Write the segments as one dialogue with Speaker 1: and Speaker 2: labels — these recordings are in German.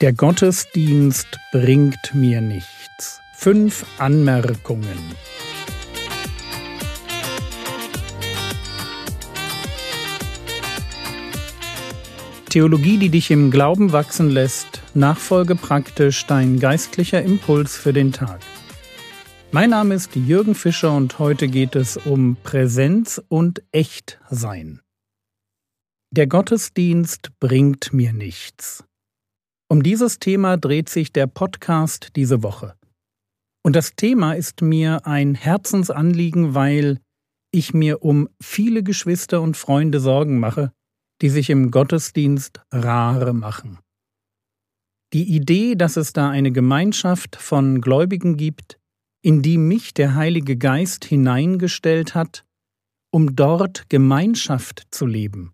Speaker 1: Der Gottesdienst bringt mir nichts. Fünf Anmerkungen. Theologie, die dich im Glauben wachsen lässt, Nachfolge praktisch dein geistlicher Impuls für den Tag. Mein Name ist Jürgen Fischer und heute geht es um Präsenz und Echtsein. Der Gottesdienst bringt mir nichts. Um dieses Thema dreht sich der Podcast diese Woche. Und das Thema ist mir ein Herzensanliegen, weil ich mir um viele Geschwister und Freunde Sorgen mache, die sich im Gottesdienst rare machen. Die Idee, dass es da eine Gemeinschaft von Gläubigen gibt, in die mich der Heilige Geist hineingestellt hat, um dort Gemeinschaft zu leben,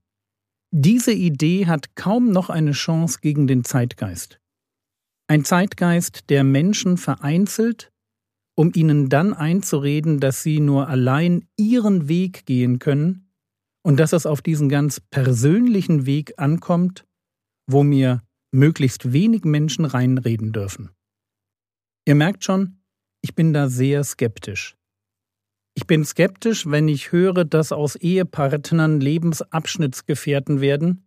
Speaker 1: diese Idee hat kaum noch eine Chance gegen den Zeitgeist. Ein Zeitgeist, der Menschen vereinzelt, um ihnen dann einzureden, dass sie nur allein ihren Weg gehen können und dass es auf diesen ganz persönlichen Weg ankommt, wo mir möglichst wenig Menschen reinreden dürfen. Ihr merkt schon, ich bin da sehr skeptisch. Ich bin skeptisch, wenn ich höre, dass aus Ehepartnern Lebensabschnittsgefährten werden,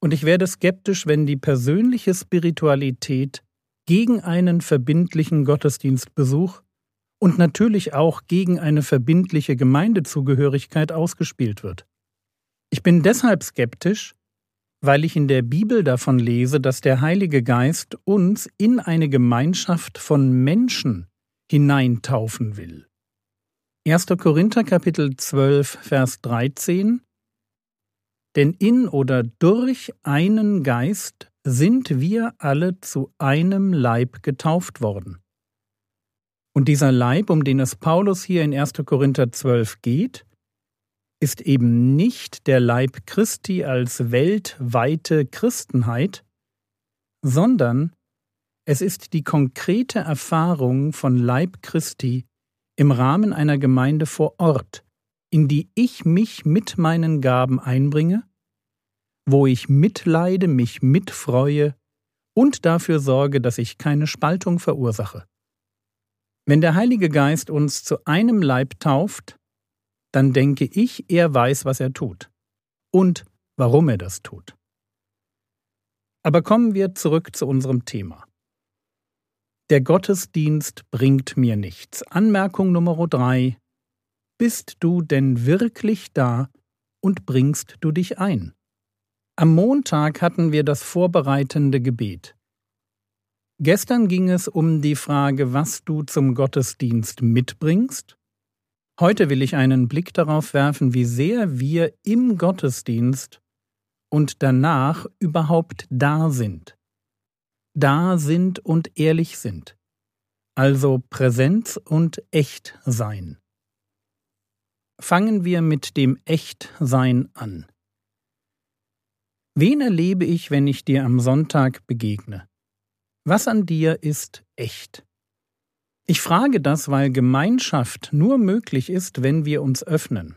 Speaker 1: und ich werde skeptisch, wenn die persönliche Spiritualität gegen einen verbindlichen Gottesdienstbesuch und natürlich auch gegen eine verbindliche Gemeindezugehörigkeit ausgespielt wird. Ich bin deshalb skeptisch, weil ich in der Bibel davon lese, dass der Heilige Geist uns in eine Gemeinschaft von Menschen hineintaufen will. 1. Korinther Kapitel 12 Vers 13 Denn in oder durch einen Geist sind wir alle zu einem Leib getauft worden. Und dieser Leib, um den es Paulus hier in 1. Korinther 12 geht, ist eben nicht der Leib Christi als weltweite Christenheit, sondern es ist die konkrete Erfahrung von Leib Christi im Rahmen einer Gemeinde vor Ort, in die ich mich mit meinen Gaben einbringe, wo ich mitleide, mich mitfreue und dafür sorge, dass ich keine Spaltung verursache. Wenn der Heilige Geist uns zu einem Leib tauft, dann denke ich, er weiß, was er tut und warum er das tut. Aber kommen wir zurück zu unserem Thema. Der Gottesdienst bringt mir nichts. Anmerkung Nummer drei. Bist du denn wirklich da und bringst du dich ein? Am Montag hatten wir das vorbereitende Gebet. Gestern ging es um die Frage, was du zum Gottesdienst mitbringst. Heute will ich einen Blick darauf werfen, wie sehr wir im Gottesdienst und danach überhaupt da sind da sind und ehrlich sind. Also Präsenz und Echtsein. Fangen wir mit dem Echtsein an. Wen erlebe ich, wenn ich dir am Sonntag begegne? Was an dir ist echt? Ich frage das, weil Gemeinschaft nur möglich ist, wenn wir uns öffnen.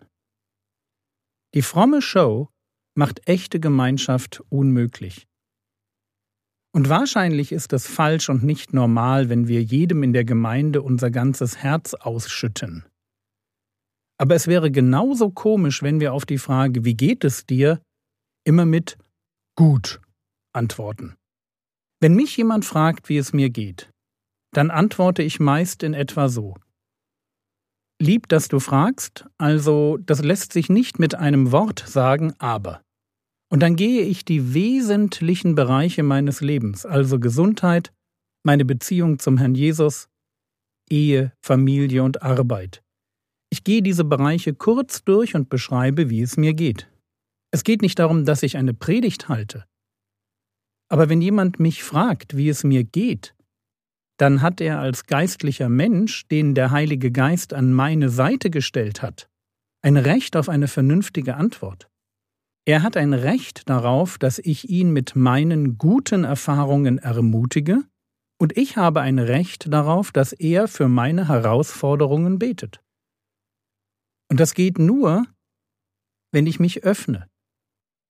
Speaker 1: Die fromme Show macht echte Gemeinschaft unmöglich. Und wahrscheinlich ist es falsch und nicht normal, wenn wir jedem in der Gemeinde unser ganzes Herz ausschütten. Aber es wäre genauso komisch, wenn wir auf die Frage, wie geht es dir, immer mit gut antworten. Wenn mich jemand fragt, wie es mir geht, dann antworte ich meist in etwa so. Lieb, dass du fragst, also das lässt sich nicht mit einem Wort sagen, aber. Und dann gehe ich die wesentlichen Bereiche meines Lebens, also Gesundheit, meine Beziehung zum Herrn Jesus, Ehe, Familie und Arbeit. Ich gehe diese Bereiche kurz durch und beschreibe, wie es mir geht. Es geht nicht darum, dass ich eine Predigt halte. Aber wenn jemand mich fragt, wie es mir geht, dann hat er als geistlicher Mensch, den der Heilige Geist an meine Seite gestellt hat, ein Recht auf eine vernünftige Antwort. Er hat ein Recht darauf, dass ich ihn mit meinen guten Erfahrungen ermutige, und ich habe ein Recht darauf, dass er für meine Herausforderungen betet. Und das geht nur, wenn ich mich öffne,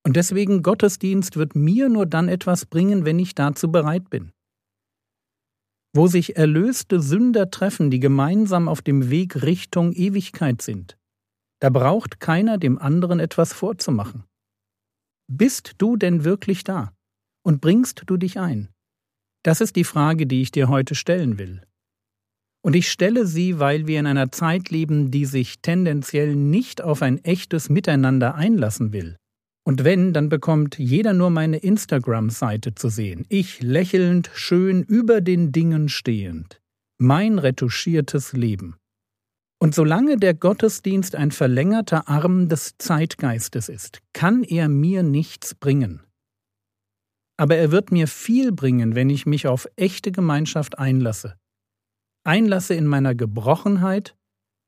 Speaker 1: Und deswegen Gottesdienst wird mir nur dann etwas bringen, wenn ich dazu bereit bin. Wo sich erlöste Sünder treffen, die gemeinsam auf dem Weg Richtung Ewigkeit sind, da braucht keiner dem anderen etwas vorzumachen. Bist du denn wirklich da? Und bringst du dich ein? Das ist die Frage, die ich dir heute stellen will. Und ich stelle sie, weil wir in einer Zeit leben, die sich tendenziell nicht auf ein echtes Miteinander einlassen will. Und wenn, dann bekommt jeder nur meine Instagram-Seite zu sehen. Ich lächelnd, schön über den Dingen stehend. Mein retuschiertes Leben. Und solange der Gottesdienst ein verlängerter Arm des Zeitgeistes ist, kann er mir nichts bringen. Aber er wird mir viel bringen, wenn ich mich auf echte Gemeinschaft einlasse. Einlasse in meiner Gebrochenheit,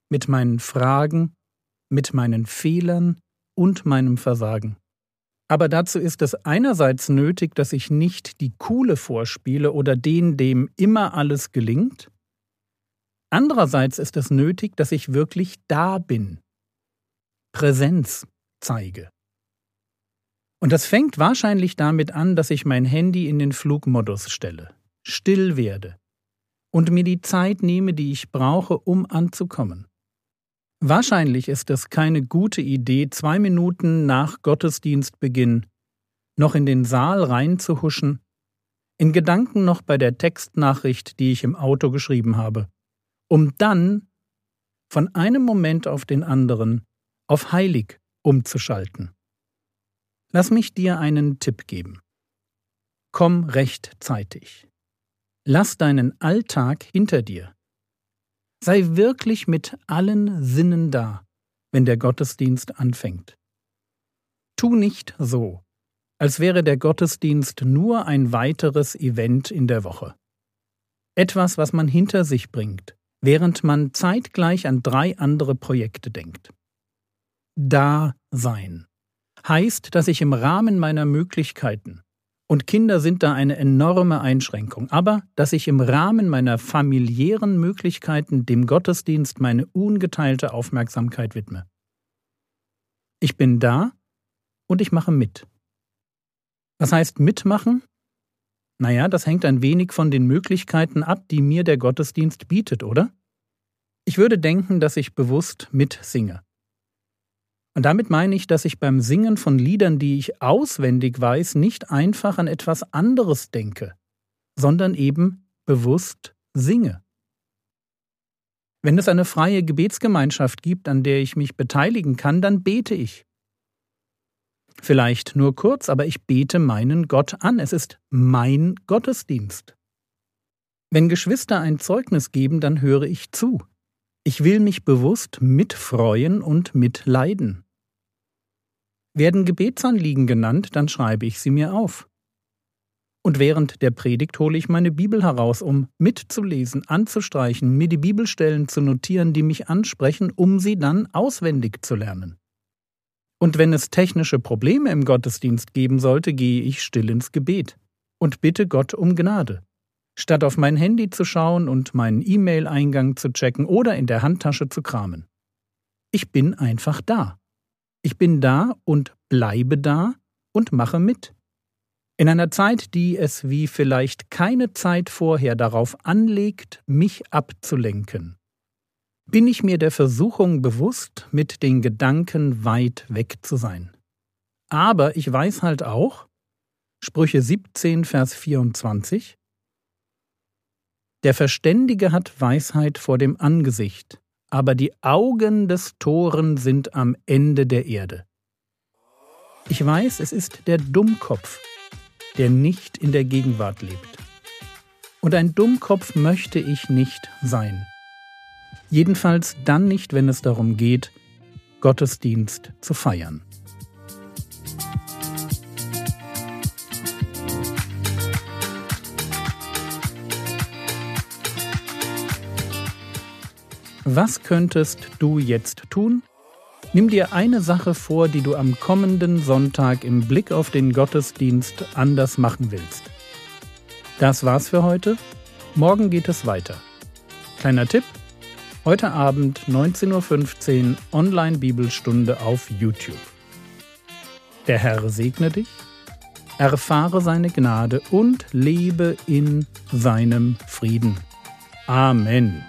Speaker 1: mit meinen Fragen, mit meinen Fehlern und meinem Versagen. Aber dazu ist es einerseits nötig, dass ich nicht die Coole vorspiele oder den, dem immer alles gelingt. Andererseits ist es nötig, dass ich wirklich da bin. Präsenz zeige. Und das fängt wahrscheinlich damit an, dass ich mein Handy in den Flugmodus stelle, still werde und mir die Zeit nehme, die ich brauche, um anzukommen. Wahrscheinlich ist es keine gute Idee, zwei Minuten nach Gottesdienstbeginn noch in den Saal reinzuhuschen, in Gedanken noch bei der Textnachricht, die ich im Auto geschrieben habe, um dann von einem Moment auf den anderen auf heilig umzuschalten. Lass mich dir einen Tipp geben. Komm rechtzeitig. Lass deinen Alltag hinter dir. Sei wirklich mit allen Sinnen da, wenn der Gottesdienst anfängt. Tu nicht so, als wäre der Gottesdienst nur ein weiteres Event in der Woche. Etwas, was man hinter sich bringt, während man zeitgleich an drei andere Projekte denkt. Da sein heißt, dass ich im Rahmen meiner Möglichkeiten und Kinder sind da eine enorme Einschränkung. Aber dass ich im Rahmen meiner familiären Möglichkeiten dem Gottesdienst meine ungeteilte Aufmerksamkeit widme. Ich bin da und ich mache mit. Was heißt mitmachen? Naja, das hängt ein wenig von den Möglichkeiten ab, die mir der Gottesdienst bietet, oder? Ich würde denken, dass ich bewusst mitsinge. Und damit meine ich, dass ich beim Singen von Liedern, die ich auswendig weiß, nicht einfach an etwas anderes denke, sondern eben bewusst singe. Wenn es eine freie Gebetsgemeinschaft gibt, an der ich mich beteiligen kann, dann bete ich. Vielleicht nur kurz, aber ich bete meinen Gott an. Es ist mein Gottesdienst. Wenn Geschwister ein Zeugnis geben, dann höre ich zu. Ich will mich bewusst mitfreuen und mitleiden. Werden Gebetsanliegen genannt, dann schreibe ich sie mir auf. Und während der Predigt hole ich meine Bibel heraus, um mitzulesen, anzustreichen, mir die Bibelstellen zu notieren, die mich ansprechen, um sie dann auswendig zu lernen. Und wenn es technische Probleme im Gottesdienst geben sollte, gehe ich still ins Gebet und bitte Gott um Gnade. Statt auf mein Handy zu schauen und meinen E-Mail-Eingang zu checken oder in der Handtasche zu kramen. Ich bin einfach da. Ich bin da und bleibe da und mache mit. In einer Zeit, die es wie vielleicht keine Zeit vorher darauf anlegt, mich abzulenken, bin ich mir der Versuchung bewusst, mit den Gedanken weit weg zu sein. Aber ich weiß halt auch, Sprüche 17, Vers 24, der Verständige hat Weisheit vor dem Angesicht, aber die Augen des Toren sind am Ende der Erde. Ich weiß, es ist der Dummkopf, der nicht in der Gegenwart lebt. Und ein Dummkopf möchte ich nicht sein. Jedenfalls dann nicht, wenn es darum geht, Gottesdienst zu feiern. Was könntest du jetzt tun? Nimm dir eine Sache vor, die du am kommenden Sonntag im Blick auf den Gottesdienst anders machen willst. Das war's für heute. Morgen geht es weiter. Kleiner Tipp: Heute Abend 19.15 Uhr Online-Bibelstunde auf YouTube. Der Herr segne dich, erfahre seine Gnade und lebe in seinem Frieden. Amen.